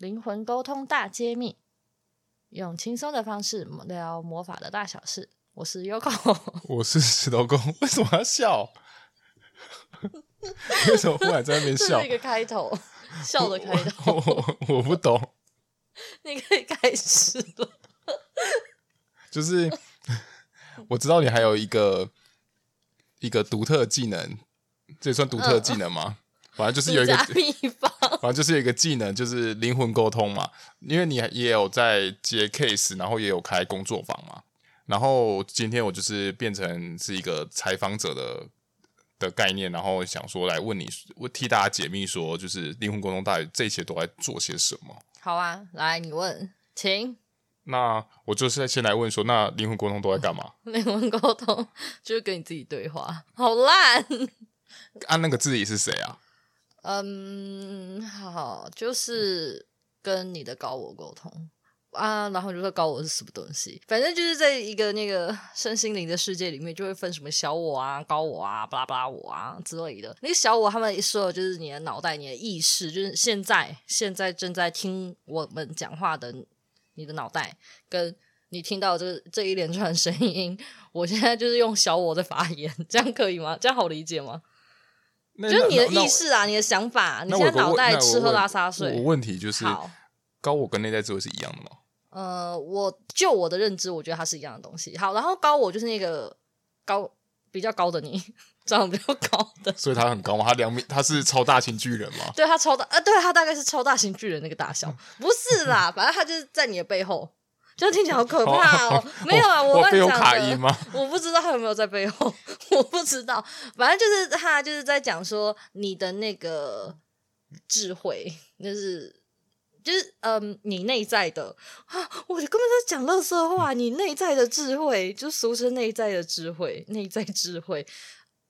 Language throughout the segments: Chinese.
灵魂沟通大揭秘，用轻松的方式聊魔法的大小事。我是 Yoko，我是石头公。为什么要笑？为什么忽然在那边笑？这是一个开头，笑的开头。我，我，不懂。你可以开始了。就是我知道你还有一个一个独特技能，这也算独特技能吗？嗯反正就是有一个秘方，反正就是有一个技能，就是灵魂沟通嘛。因为你也有在接 case，然后也有开工作坊嘛。然后今天我就是变成是一个采访者的的概念，然后想说来问你，我替大家解密，说就是灵魂沟通到底这些都在做些什么？好啊，来你问，请。那我就是先来问说，那灵魂沟通都在干嘛？灵魂沟通就是跟你自己对话，好烂。按、啊、那个自己是谁啊？嗯，好，就是跟你的高我沟通啊，然后就说高我是什么东西，反正就是在一个那个 身心灵的世界里面，就会分什么小我啊、高我啊、巴拉巴拉我啊之类的。那个小我他们一说就是你的脑袋、你的意识，就是现在现在正在听我们讲话的你的脑袋，跟你听到这这一连串声音，我现在就是用小我在发言，这样可以吗？这样好理解吗？就是你的意识啊，你的想法，你现在脑袋吃喝拉撒睡。我问题就是，高我跟内在智慧是一样的吗？呃，我就我的认知，我觉得它是一样的东西。好，然后高我就是那个高比较高的你，长得比较高的，所以他很高吗？他两米，他是超大型巨人吗？对，他超大，呃，对，他大概是超大型巨人那个大小，不是啦，反正他就是在你的背后。这样听起来好可怕哦！没有啊，我背后卡音吗？我不知道他有没有在背后，我不知道。反正就是他就是在讲说你的那个智慧，就是就是嗯，你内在的啊，我根本在讲垃圾话。你内在的智慧，就俗称内在的智慧，内在智慧。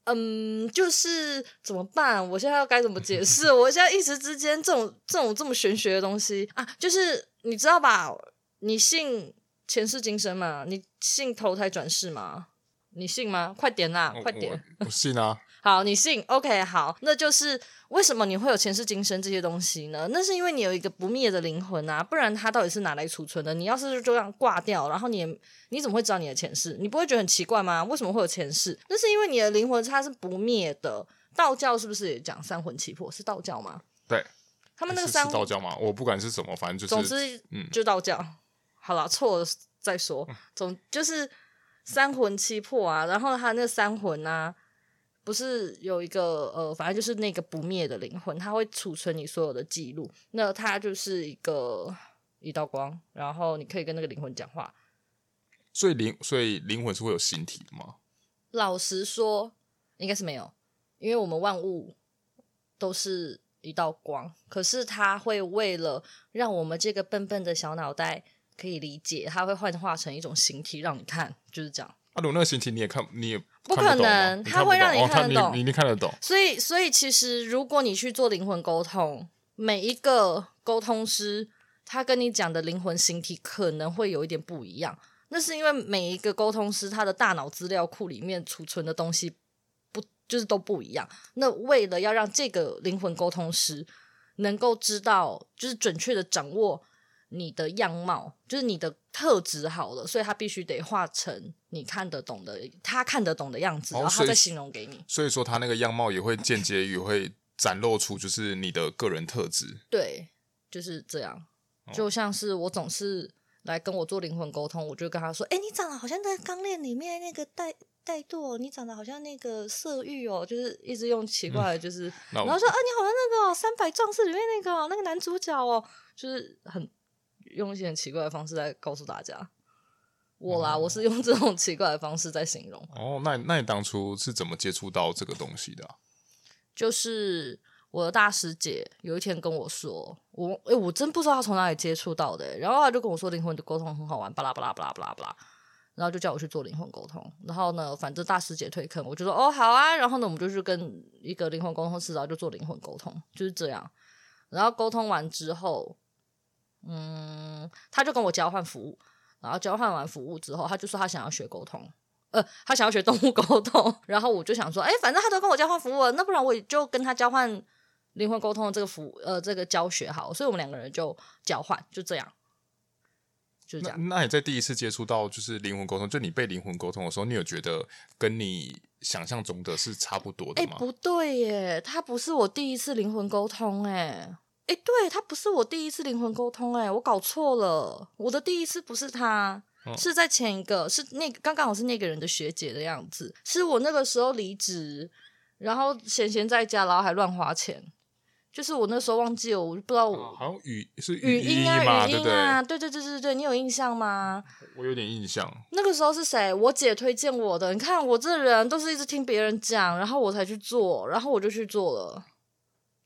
嗯，就是怎么办？我现在要该怎么解释？我现在一时之间，这种这种这么玄学的东西啊，就是你知道吧？你信前世今生吗？你信投胎转世吗？你信吗？快点啦，快点！我信啊。好，你信？OK，好，那就是为什么你会有前世今生这些东西呢？那是因为你有一个不灭的灵魂啊，不然它到底是哪来储存的？你要是就这样挂掉，然后你你怎么会知道你的前世？你不会觉得很奇怪吗？为什么会有前世？那是因为你的灵魂它是不灭的。道教是不是也讲三魂七魄？是道教吗？对，他们那个三是道教吗？我不管是什么，反正就是总之，嗯，就道教。好了，错了再说。总就是三魂七魄啊，然后他那三魂啊，不是有一个呃，反正就是那个不灭的灵魂，他会储存你所有的记录。那它就是一个一道光，然后你可以跟那个灵魂讲话。所以灵，所以灵魂是会有形体的吗？老实说，应该是没有，因为我们万物都是一道光。可是它会为了让我们这个笨笨的小脑袋。可以理解，它会幻化成一种形体让你看，就是这样。啊，如那个形体你也看，你也不可能，它会让你看得懂，哦、你你看得懂。所以，所以其实如果你去做灵魂沟通，每一个沟通师他跟你讲的灵魂形体可能会有一点不一样。那是因为每一个沟通师他的大脑资料库里面储存的东西不就是都不一样。那为了要让这个灵魂沟通师能够知道，就是准确的掌握。你的样貌就是你的特质好了，所以他必须得画成你看得懂的，他看得懂的样子，然后他再形容给你。所以说，他那个样貌也会间接也会展露出，就是你的个人特质。对，就是这样。就像是我总是来跟我做灵魂沟通，我就跟他说：“哎、欸，你长得好像在《钢炼》里面那个带带舵，你长得好像那个色欲哦，就是一直用奇怪的，就是，嗯、然后说啊，你好像那个《三百壮士》里面那个那个男主角哦，就是很。”用一些很奇怪的方式在告诉大家，我啦，哦、我是用这种奇怪的方式在形容。哦，那那你当初是怎么接触到这个东西的、啊？就是我的大师姐有一天跟我说，我诶、欸，我真不知道她从哪里接触到的，然后她就跟我说灵魂的沟通很好玩，巴拉巴拉巴拉巴拉巴拉，然后就叫我去做灵魂沟通。然后呢，反正大师姐退坑，我就说哦好啊。然后呢，我们就去跟一个灵魂沟通师，然后就做灵魂沟通，就是这样。然后沟通完之后。嗯，他就跟我交换服务，然后交换完服务之后，他就说他想要学沟通，呃，他想要学动物沟通，然后我就想说，哎，反正他都跟我交换服务了，那不然我就跟他交换灵魂沟通的这个服呃这个教学好，所以我们两个人就交换，就这样，就这样。那，那你在第一次接触到就是灵魂沟通，就你被灵魂沟通的时候，你有觉得跟你想象中的是差不多的吗？哎，不对耶，他不是我第一次灵魂沟通，哎。哎，对，他不是我第一次灵魂沟通，哎，我搞错了，我的第一次不是他，哦、是在前一个，是那个刚刚好是那个人的学姐的样子，是我那个时候离职，然后闲闲在家，然后还乱花钱，就是我那时候忘记了，我不知道我，哦、好像语是语，音啊，语音啊，对对对对对，你有印象吗？我有点印象，那个时候是谁？我姐推荐我的，你看我这人都是一直听别人讲，然后我才去做，然后我就去做了。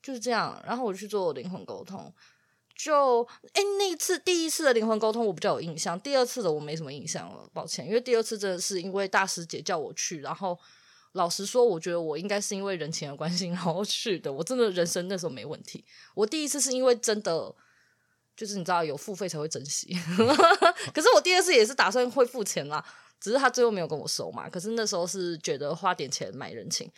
就是这样，然后我去做灵魂沟通，就哎，那一次第一次的灵魂沟通我比较有印象，第二次的我没什么印象了，抱歉，因为第二次真的是因为大师姐叫我去，然后老实说，我觉得我应该是因为人情的关系 然后去的，我真的人生那时候没问题。我第一次是因为真的就是你知道有付费才会珍惜，可是我第二次也是打算会付钱啦，只是他最后没有跟我收嘛。可是那时候是觉得花点钱买人情，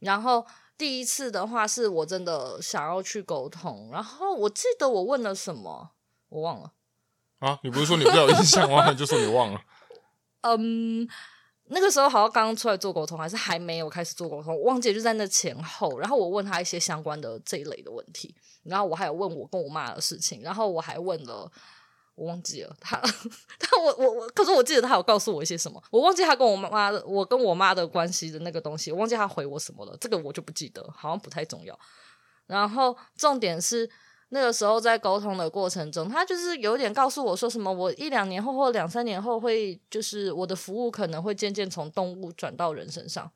然后。第一次的话是我真的想要去沟通，然后我记得我问了什么，我忘了啊！你不是说你比较有印象吗？你就说你忘了。嗯，那个时候好像刚刚出来做沟通，还是还没有开始做沟通，我忘记就在那前后。然后我问他一些相关的这一类的问题，然后我还有问我跟我妈的事情，然后我还问了。我忘记了他，他我我我，可是我记得他有告诉我一些什么，我忘记他跟我妈的，我跟我妈的关系的那个东西，我忘记他回我什么了，这个我就不记得，好像不太重要。然后重点是那个时候在沟通的过程中，他就是有点告诉我说什么，我一两年后或两三年后会，就是我的服务可能会渐渐从动物转到人身上，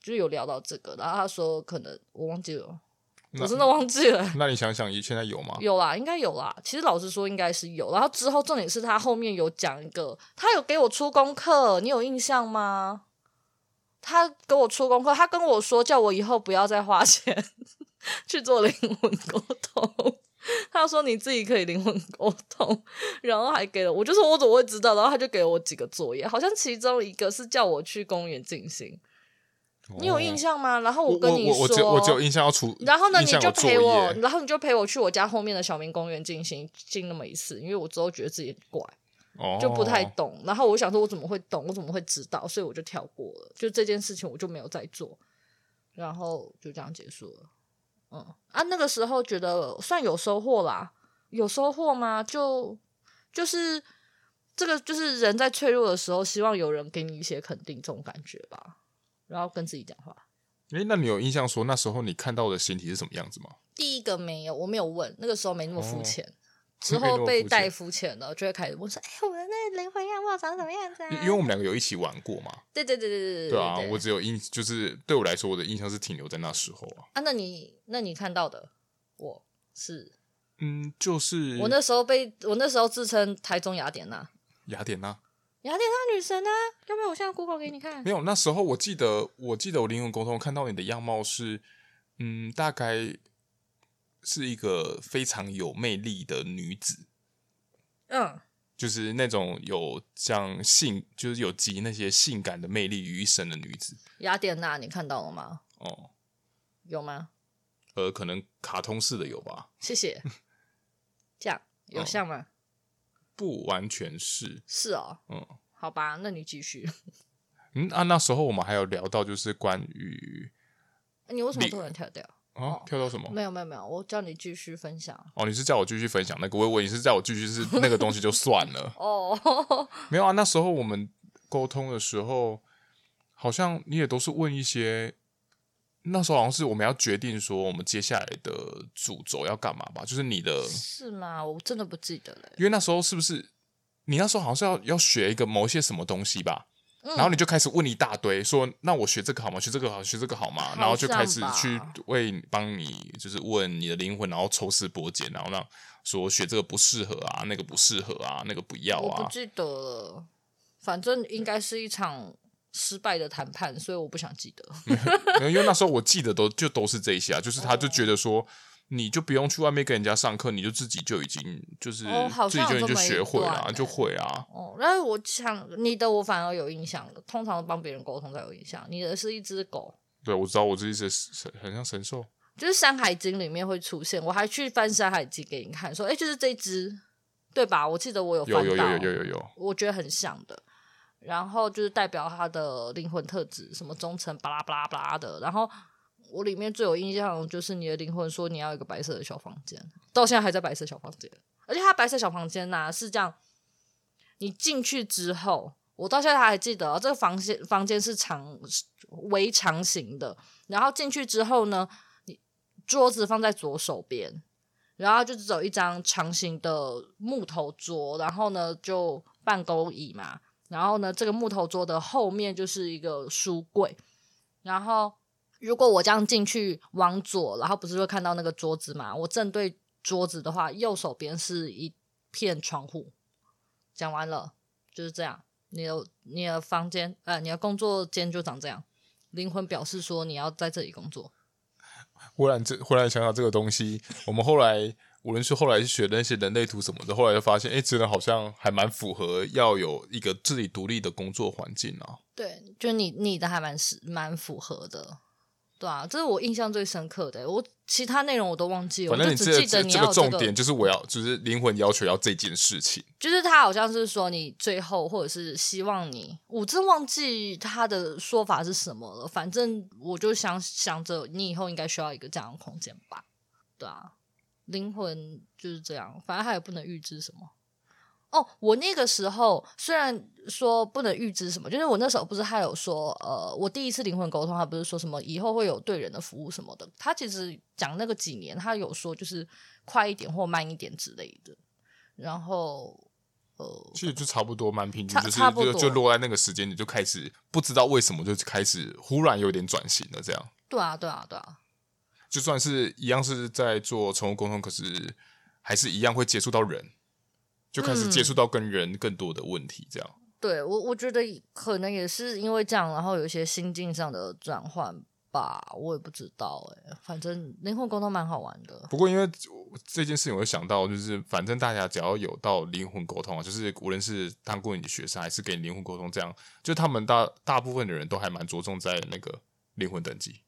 就有聊到这个，然后他说可能我忘记了。我真的忘记了。那你想想，你现在有吗？有啦，应该有啦。其实老实说，应该是有。然后之后重点是他后面有讲一个，他有给我出功课，你有印象吗？他给我出功课，他跟我说叫我以后不要再花钱 去做灵魂沟通。他说你自己可以灵魂沟通，然后还给了我，就说我怎么会知道？然后他就给了我几个作业，好像其中一个是叫我去公园静心。你有印象吗？然后我跟你说，我只我只有印象要出。然后呢，你就陪我，然后你就陪我去我家后面的小明公园进行进那么一次，因为我之后觉得自己很怪，哦、就不太懂。然后我想说，我怎么会懂？我怎么会知道？所以我就跳过了，就这件事情我就没有再做，然后就这样结束了。嗯啊，那个时候觉得算有收获啦，有收获吗？就就是这个，就是人在脆弱的时候，希望有人给你一些肯定，这种感觉吧。然后跟自己讲话。诶，那你有印象说那时候你看到的形体是什么样子吗？第一个没有，我没有问，那个时候没那么肤浅。哦、之后被带肤浅了，就会开始问说：“哎，我的那灵魂样貌长什么样子啊？”因为我们两个有一起玩过嘛。对对对对对对。对啊，我只有印，就是对我来说，我的印象是停留在那时候啊。啊，那你那你看到的，我是嗯，就是我那时候被我那时候自称台中雅典娜。雅典娜。雅典娜女神啊，要不要我现在 Google 给你看？没有，那时候我记得，我记得我灵魂沟通看到你的样貌是，嗯，大概是一个非常有魅力的女子，嗯，就是那种有像性，就是有集那些性感的魅力于一身的女子。雅典娜，你看到了吗？哦，有吗？呃，可能卡通式的有吧。谢谢。这样有像吗？嗯不完全是，是哦，嗯，好吧，那你继续。嗯啊，那时候我们还有聊到，就是关于你为什么突然跳掉啊？哦、跳到什么？没有没有没有，我叫你继续分享。哦，你是叫我继续分享那个？我我你是叫我继续是 那个东西就算了。哦，没有啊，那时候我们沟通的时候，好像你也都是问一些。那时候好像是我们要决定说我们接下来的主轴要干嘛吧，就是你的。是吗？我真的不记得了。因为那时候是不是你那时候好像是要要学一个某些什么东西吧？嗯、然后你就开始问一大堆，说那我学这个好吗？学这个好，学这个好吗？然后就开始去为帮你就是问你的灵魂，然后抽丝剥茧，然后让说学这个不适合啊，那个不适合啊，那个不要啊。我不记得了，反正应该是一场。失败的谈判，所以我不想记得。因为那时候我记得都就都是这些啊，就是他就觉得说，你就不用去外面跟人家上课，你就自己就已经就是自己就已经就学会了，欸、就会啊。哦，然后我想你的我反而有印象了，通常帮别人沟通才有印象。你的是一只狗，对，我知道我这一只很像神兽。就是《山海经》里面会出现。我还去翻《山海经》给你看，说，哎，就是这只，对吧？我记得我有翻到，有有有有有有，我觉得很像的。然后就是代表他的灵魂特质，什么忠诚，巴拉巴拉巴拉的。然后我里面最有印象就是你的灵魂说你要一个白色的小房间，到现在还在白色小房间，而且他白色小房间呢、是这样，你进去之后。我到现在还记得、这个房间房间是长围长型的，然后进去之后呢，你桌子放在左手边，然后就只有一张长形的木头桌，然后呢就办公椅嘛，然后呢这个木头桌的后面就是一个书柜，然后如果我这样进去往左，然后不是会看到那个桌子嘛？我正对桌子的话，右手边是一片窗户。讲完了，就是这样。你的你的房间，呃，你的工作间就长这样。灵魂表示说你要在这里工作。忽然这忽然想到这个东西，我们后来无论是后来学的那些人类图什么的，后来就发现，哎，真的好像还蛮符合要有一个自己独立的工作环境啊。对，就你你的还蛮是蛮符合的。对啊，这是我印象最深刻的。我其他内容我都忘记了，反正你只记得你要、这个、这个重点就是我要，就是灵魂要求要这件事情。就是他好像是说你最后，或者是希望你，我真忘记他的说法是什么了。反正我就想想着，你以后应该需要一个这样的空间吧。对啊，灵魂就是这样，反正他也不能预知什么。哦，我那个时候虽然说不能预知什么，就是我那时候不是还有说，呃，我第一次灵魂沟通，他不是说什么以后会有对人的服务什么的。他其实讲那个几年，他有说就是快一点或慢一点之类的。然后，呃，其实就差不多蛮平均，就是就就落在那个时间，你就开始不知道为什么就开始忽然有点转型了，这样。对啊，对啊，对啊。就算是一样是在做宠物沟通，可是还是一样会接触到人。就开始接触到跟人更多的问题，这样。嗯、对我，我觉得可能也是因为这样，然后有一些心境上的转换吧，我也不知道哎。反正灵魂沟通蛮好玩的。不过因为这件事情，我会想到，就是反正大家只要有到灵魂沟通啊，就是无论是当过你的学生，还是给你灵魂沟通，这样，就他们大大部分的人都还蛮着重在那个灵魂等级。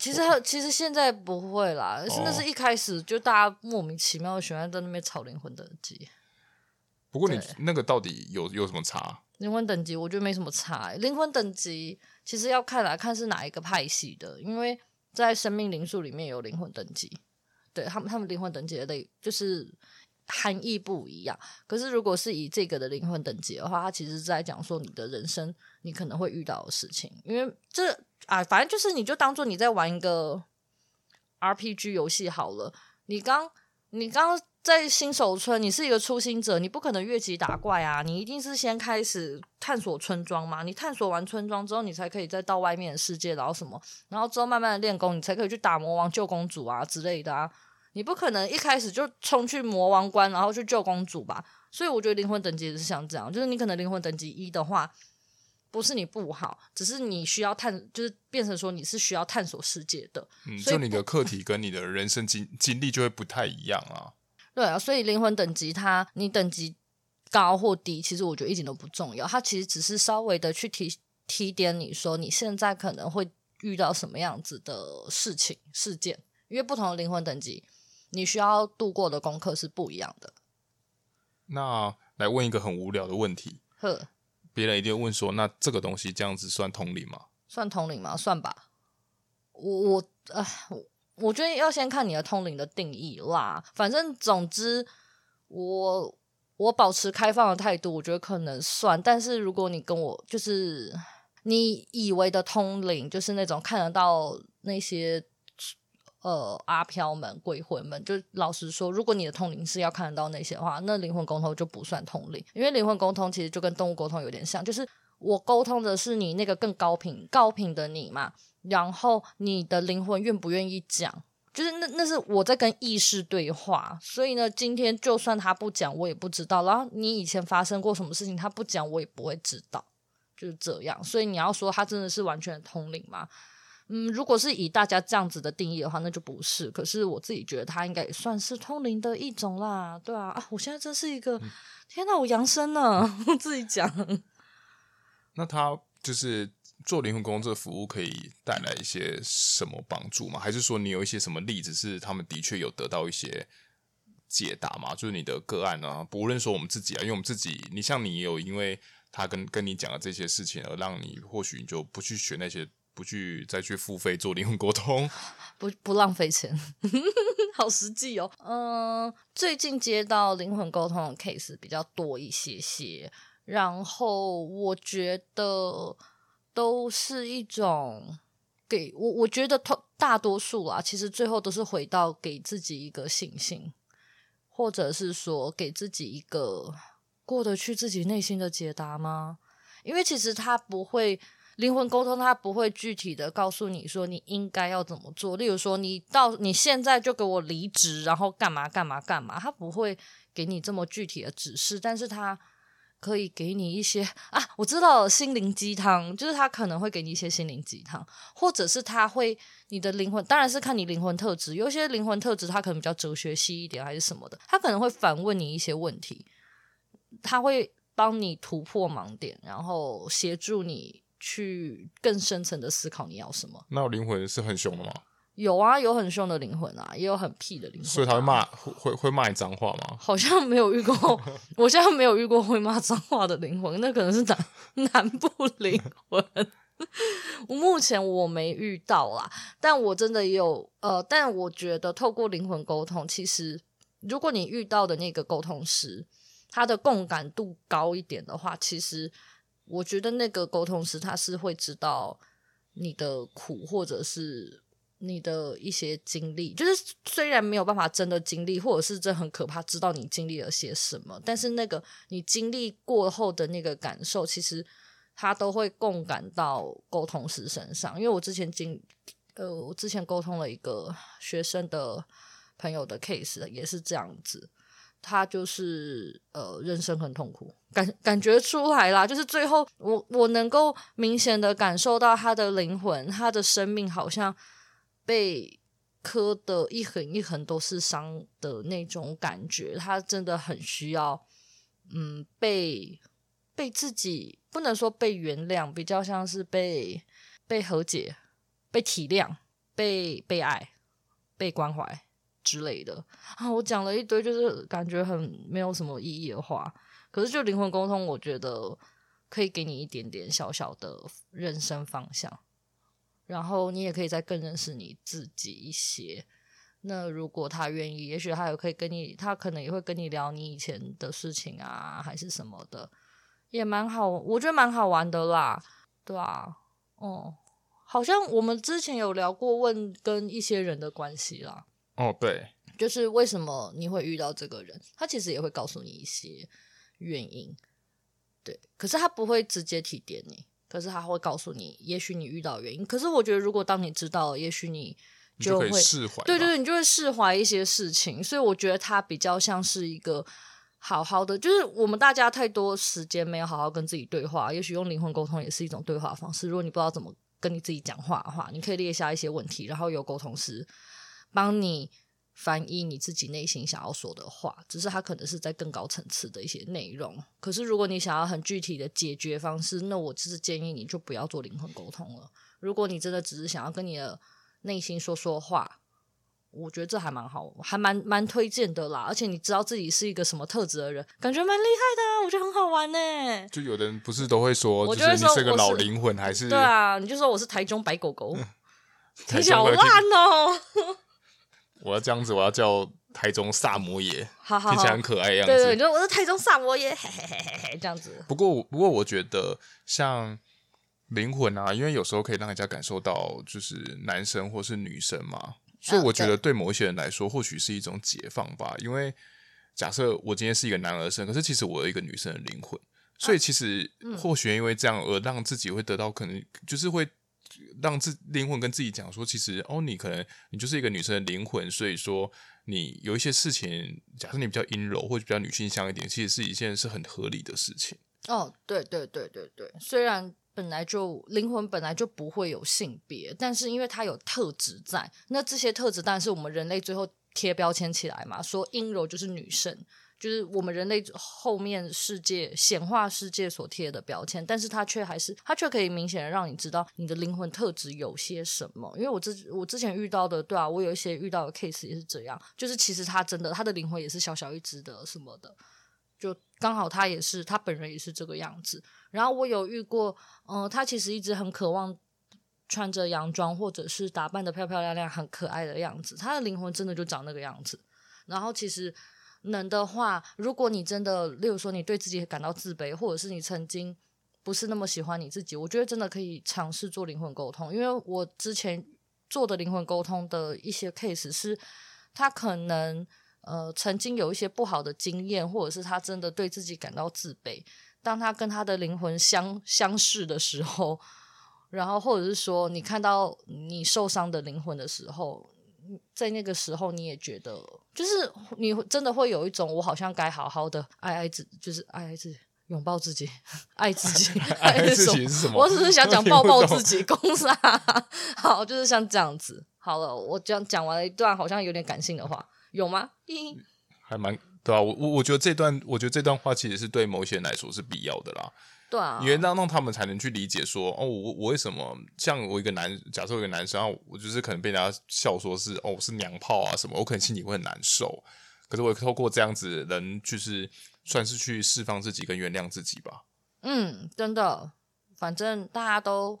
其实，其实现在不会啦，哦、真的是一开始就大家莫名其妙喜欢在那边炒灵魂等级。不过你那个到底有有什么差？灵魂等级我觉得没什么差。灵魂等级其实要看来看是哪一个派系的，因为在生命灵数里面有灵魂等级，对他们他们灵魂等级的类就是含义不一样。可是如果是以这个的灵魂等级的话，它其实是在讲说你的人生你可能会遇到的事情，因为这啊反正就是你就当做你在玩一个 RPG 游戏好了。你刚你刚。在新手村，你是一个初心者，你不可能越级打怪啊！你一定是先开始探索村庄嘛。你探索完村庄之后，你才可以再到外面的世界，然后什么，然后之后慢慢的练功，你才可以去打魔王、救公主啊之类的啊。你不可能一开始就冲去魔王关，然后去救公主吧？所以我觉得灵魂等级是像这样，就是你可能灵魂等级一的话，不是你不好，只是你需要探，就是变成说你是需要探索世界的。嗯，所以你的课题跟你的人生经经历就会不太一样啊。对啊，所以灵魂等级它，你等级高或低，其实我觉得一点都不重要。它其实只是稍微的去提提点你说，你现在可能会遇到什么样子的事情事件，因为不同的灵魂等级，你需要度过的功课是不一样的。那来问一个很无聊的问题，呵，别人一定问说，那这个东西这样子算通灵吗？算通灵吗？算吧。我我啊我。我觉得要先看你的通灵的定义啦。反正总之，我我保持开放的态度，我觉得可能算。但是如果你跟我就是你以为的通灵，就是那种看得到那些呃阿飘们、鬼魂们，就老实说，如果你的通灵是要看得到那些的话，那灵魂沟通就不算通灵，因为灵魂沟通其实就跟动物沟通有点像，就是我沟通的是你那个更高频、高频的你嘛。然后你的灵魂愿不愿意讲，就是那那是我在跟意识对话，所以呢，今天就算他不讲，我也不知道。然后你以前发生过什么事情，他不讲，我也不会知道，就是这样。所以你要说他真的是完全通灵吗？嗯，如果是以大家这样子的定义的话，那就不是。可是我自己觉得他应该也算是通灵的一种啦，对啊。啊，我现在真是一个，天哪，我扬声呢，我自己讲。那他就是。做灵魂工作服务可以带来一些什么帮助吗？还是说你有一些什么例子是他们的确有得到一些解答吗？就是你的个案呢、啊，不论说我们自己啊，因为我们自己，你像你有因为他跟跟你讲的这些事情，而让你或许你就不去学那些，不去再去付费做灵魂沟通，不不浪费钱，好实际哦。嗯、最近接到灵魂沟通的 case 比较多一些些。然后我觉得都是一种给我，我觉得大多数啊，其实最后都是回到给自己一个信心，或者是说给自己一个过得去自己内心的解答吗？因为其实他不会灵魂沟通，他不会具体的告诉你说你应该要怎么做。例如说，你到你现在就给我离职，然后干嘛干嘛干嘛，他不会给你这么具体的指示，但是他。可以给你一些 啊，我知道，心灵鸡汤，就是他可能会给你一些心灵鸡汤，或者是他会你的灵魂，当然是看你灵魂特质，有些灵魂特质他可能比较哲学系一点，还是什么的，他可能会反问你一些问题，他会帮你突破盲点，然后协助你去更深层的思考你要什么。那我灵魂是很凶的吗？有啊，有很凶的灵魂啊，也有很屁的灵魂啊。所以他会骂，会会骂你脏话吗？好像没有遇过，我现在没有遇过会骂脏话的灵魂，那可能是南南部灵魂。我目前我没遇到啦，但我真的也有呃，但我觉得透过灵魂沟通，其实如果你遇到的那个沟通师，他的共感度高一点的话，其实我觉得那个沟通师他是会知道你的苦，或者是。你的一些经历，就是虽然没有办法真的经历，或者是这很可怕，知道你经历了些什么，但是那个你经历过后的那个感受，其实他都会共感到沟通师身上。因为我之前经，呃，我之前沟通了一个学生的朋友的 case，也是这样子，他就是呃，人生很痛苦，感感觉出来啦，就是最后我我能够明显的感受到他的灵魂，他的生命好像。被磕的一横一横都是伤的那种感觉，他真的很需要，嗯，被被自己不能说被原谅，比较像是被被和解、被体谅、被被爱、被关怀之类的啊。我讲了一堆，就是感觉很没有什么意义的话，可是就灵魂沟通，我觉得可以给你一点点小小的人生方向。然后你也可以再更认识你自己一些。那如果他愿意，也许他也可以跟你，他可能也会跟你聊你以前的事情啊，还是什么的，也蛮好，我觉得蛮好玩的啦，对啊，哦，好像我们之前有聊过问跟一些人的关系啦。哦，对，就是为什么你会遇到这个人，他其实也会告诉你一些原因，对，可是他不会直接提点你。可是他会告诉你，也许你遇到原因。可是我觉得，如果当你知道了，也许你就会释怀。对对对，你就会释怀一些事情。所以我觉得他比较像是一个好好的，就是我们大家太多时间没有好好跟自己对话。也许用灵魂沟通也是一种对话方式。如果你不知道怎么跟你自己讲话的话，你可以列下一些问题，然后由沟通师帮你。翻译你自己内心想要说的话，只是它可能是在更高层次的一些内容。可是如果你想要很具体的解决方式，那我就是建议你就不要做灵魂沟通了。如果你真的只是想要跟你的内心说说话，我觉得这还蛮好，还蛮蛮推荐的啦。而且你知道自己是一个什么特质的人，感觉蛮厉害的，我觉得很好玩呢。就有的人不是都会说，就是你是个老灵魂，还是对啊？你就说我是台中白狗狗，听起来好烂哦。我要这样子，我要叫台中萨摩耶，好好好，听起来很可爱的样子。对对，对，就我是台中萨摩耶，嘿嘿嘿嘿嘿，这样子。不过，不过我觉得像灵魂啊，因为有时候可以让人家感受到，就是男生或是女生嘛，所以我觉得对某一些人来说，或许是一种解放吧。因为假设我今天是一个男儿身，可是其实我有一个女生的灵魂，所以其实或许因为这样而让自己会得到可能就是会。让自灵魂跟自己讲说，其实哦，你可能你就是一个女生的灵魂，所以说你有一些事情，假设你比较阴柔或者比较女性向一点，其实是一件是很合理的事情。哦，对对对对对，虽然本来就灵魂本来就不会有性别，但是因为它有特质在，那这些特质当然是我们人类最后贴标签起来嘛，说阴柔就是女生。就是我们人类后面世界显化世界所贴的标签，但是它却还是它却可以明显的让你知道你的灵魂特质有些什么。因为我之我之前遇到的，对啊，我有一些遇到的 case 也是这样，就是其实他真的他的灵魂也是小小一只的什么的，就刚好他也是他本人也是这个样子。然后我有遇过，嗯、他其实一直很渴望穿着洋装或者是打扮得漂漂亮亮、很可爱的样子，他的灵魂真的就长那个样子。然后其实。能的话，如果你真的，例如说你对自己感到自卑，或者是你曾经不是那么喜欢你自己，我觉得真的可以尝试做灵魂沟通。因为我之前做的灵魂沟通的一些 case 是，他可能呃曾经有一些不好的经验，或者是他真的对自己感到自卑。当他跟他的灵魂相相视的时候，然后或者是说你看到你受伤的灵魂的时候。在那个时候，你也觉得，就是你真的会有一种，我好像该好好的爱爱自，就是爱爱自己，拥抱自己，爱自己，爱自己是什么？我只是想讲抱抱自己，公司啊，好，就是像这样子。好了，我讲讲完了一段好像有点感性的话，有吗？还蛮对啊，我我我觉得这段，我觉得这段话其实是对某些人来说是必要的啦。对啊，因为让让他们才能去理解说，哦，我我为什么像我一个男，假设我一个男生，然后我就是可能被人家笑说是哦，我是娘炮啊什么，我可能心里会很难受。可是我透过这样子人，就是算是去释放自己跟原谅自己吧。嗯，真的，反正大家都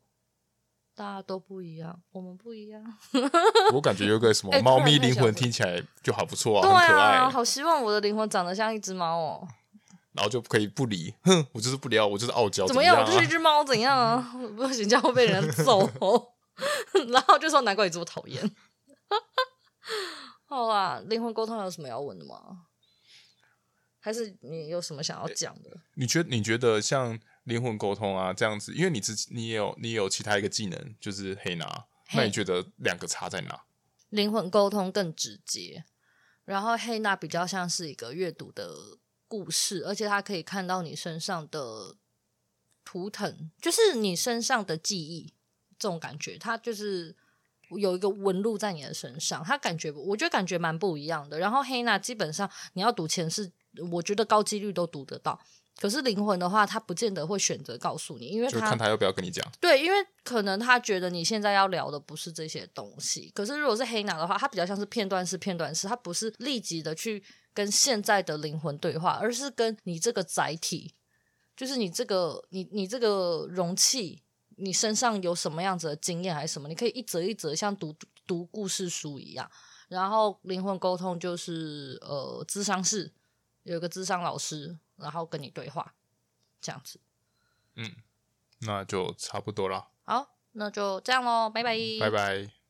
大家都不一样，我们不一样。我感觉有个什么猫咪灵魂听起来就好不错啊，欸、很可爱。好希望我的灵魂长得像一只猫哦。然后就可以不理，哼，我就是不聊，我就是傲娇。怎么样？我就是一只猫，怎样啊？不行，这样会被人揍。然后就说：“难怪你这么讨厌。”好啦，灵魂沟通有什么要问的吗？还是你有什么想要讲的？你觉得？你觉得像灵魂沟通啊这样子，因为你自己你也有你也有其他一个技能，就是黑拿。那你觉得两个差在哪？灵魂沟通更直接，然后黑拿比较像是一个阅读的。故事，而且他可以看到你身上的图腾，就是你身上的记忆，这种感觉，他就是有一个纹路在你的身上，他感觉，我觉得感觉蛮不一样的。然后黑娜基本上你要赌钱是，我觉得高几率都赌得到。可是灵魂的话，他不见得会选择告诉你，因为他就看他要不要跟你讲。对，因为可能他觉得你现在要聊的不是这些东西。可是如果是黑娜的话，他比较像是片段式、片段式，他不是立即的去跟现在的灵魂对话，而是跟你这个载体，就是你这个你你这个容器，你身上有什么样子的经验还是什么，你可以一则一则像读读故事书一样。然后灵魂沟通就是呃，智商室有一个智商老师。然后跟你对话，这样子，嗯，那就差不多了。好，那就这样喽，拜拜，拜拜。